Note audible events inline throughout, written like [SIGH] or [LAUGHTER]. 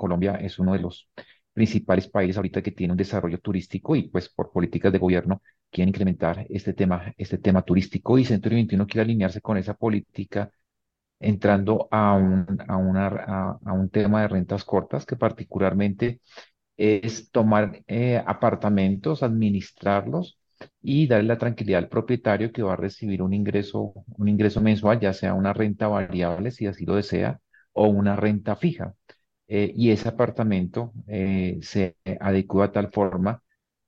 Colombia es uno de los principales países ahorita que tiene un desarrollo turístico y pues por políticas de gobierno quieren incrementar este tema, este tema turístico y Centro 21 quiere alinearse con esa política entrando a un, a, a, un tema de rentas cortas que particularmente es tomar eh, apartamentos, administrarlos y darle la tranquilidad al propietario que va a recibir un ingreso, un ingreso mensual, ya sea una renta variable, si así lo desea, o una renta fija. Eh, y ese apartamento eh, se adecua de tal forma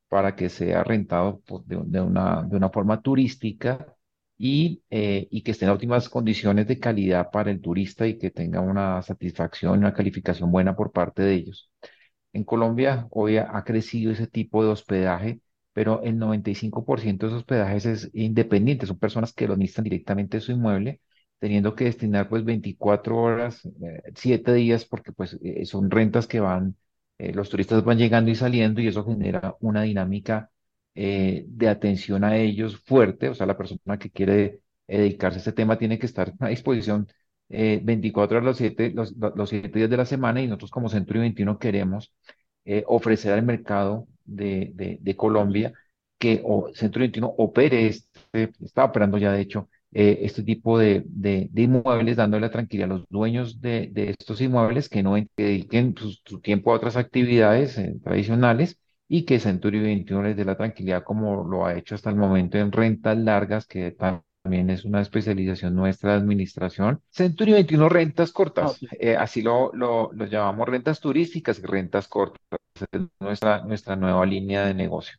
para que sea rentado de, una, de una forma turística y, eh, y que esté en óptimas condiciones de calidad para el turista y que tenga una satisfacción, una calificación buena por parte de ellos. En Colombia hoy ha crecido ese tipo de hospedaje, pero el 95% de esos hospedajes es independiente, son personas que lo administran directamente su inmueble, teniendo que destinar pues 24 horas, 7 eh, días, porque pues eh, son rentas que van, los turistas van llegando y saliendo y eso genera una dinámica eh, de atención a ellos fuerte, o sea, la persona que quiere dedicarse a este tema tiene que estar [LAUGHS] a disposición eh, 24 horas los 7 los, los siete días de la semana y nosotros como Centro 21 queremos eh, ofrecer al mercado de, de, Colombia que o Centro 21 opere, este, está operando ya de hecho eh, este tipo de, de, inmuebles, dándole la tranquilidad a los dueños de, de estos inmuebles que no dediquen su, su, tiempo a otras actividades tradicionales y que Century 21 les dé la tranquilidad como lo ha hecho hasta el momento en rentas largas, que también es una especialización nuestra de administración. Century 21 rentas cortas, eh, así lo, lo, llamamos rentas turísticas y rentas cortas, es nuestra, nuestra nueva línea de negocio.